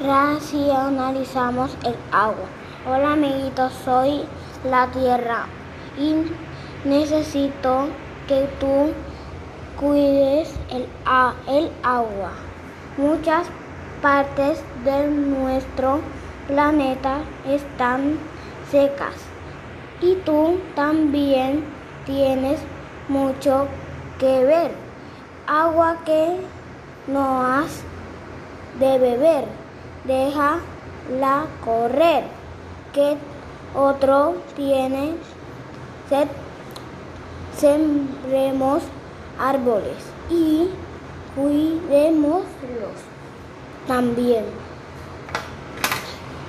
racionalizamos el agua. Hola amiguitos, soy la tierra y necesito que tú cuides el, el agua. Muchas partes de nuestro planeta están secas y tú también tienes mucho que ver. Agua que no has de beber, déjala correr, que otro tiene. Sembremos árboles y cuidémoslos también.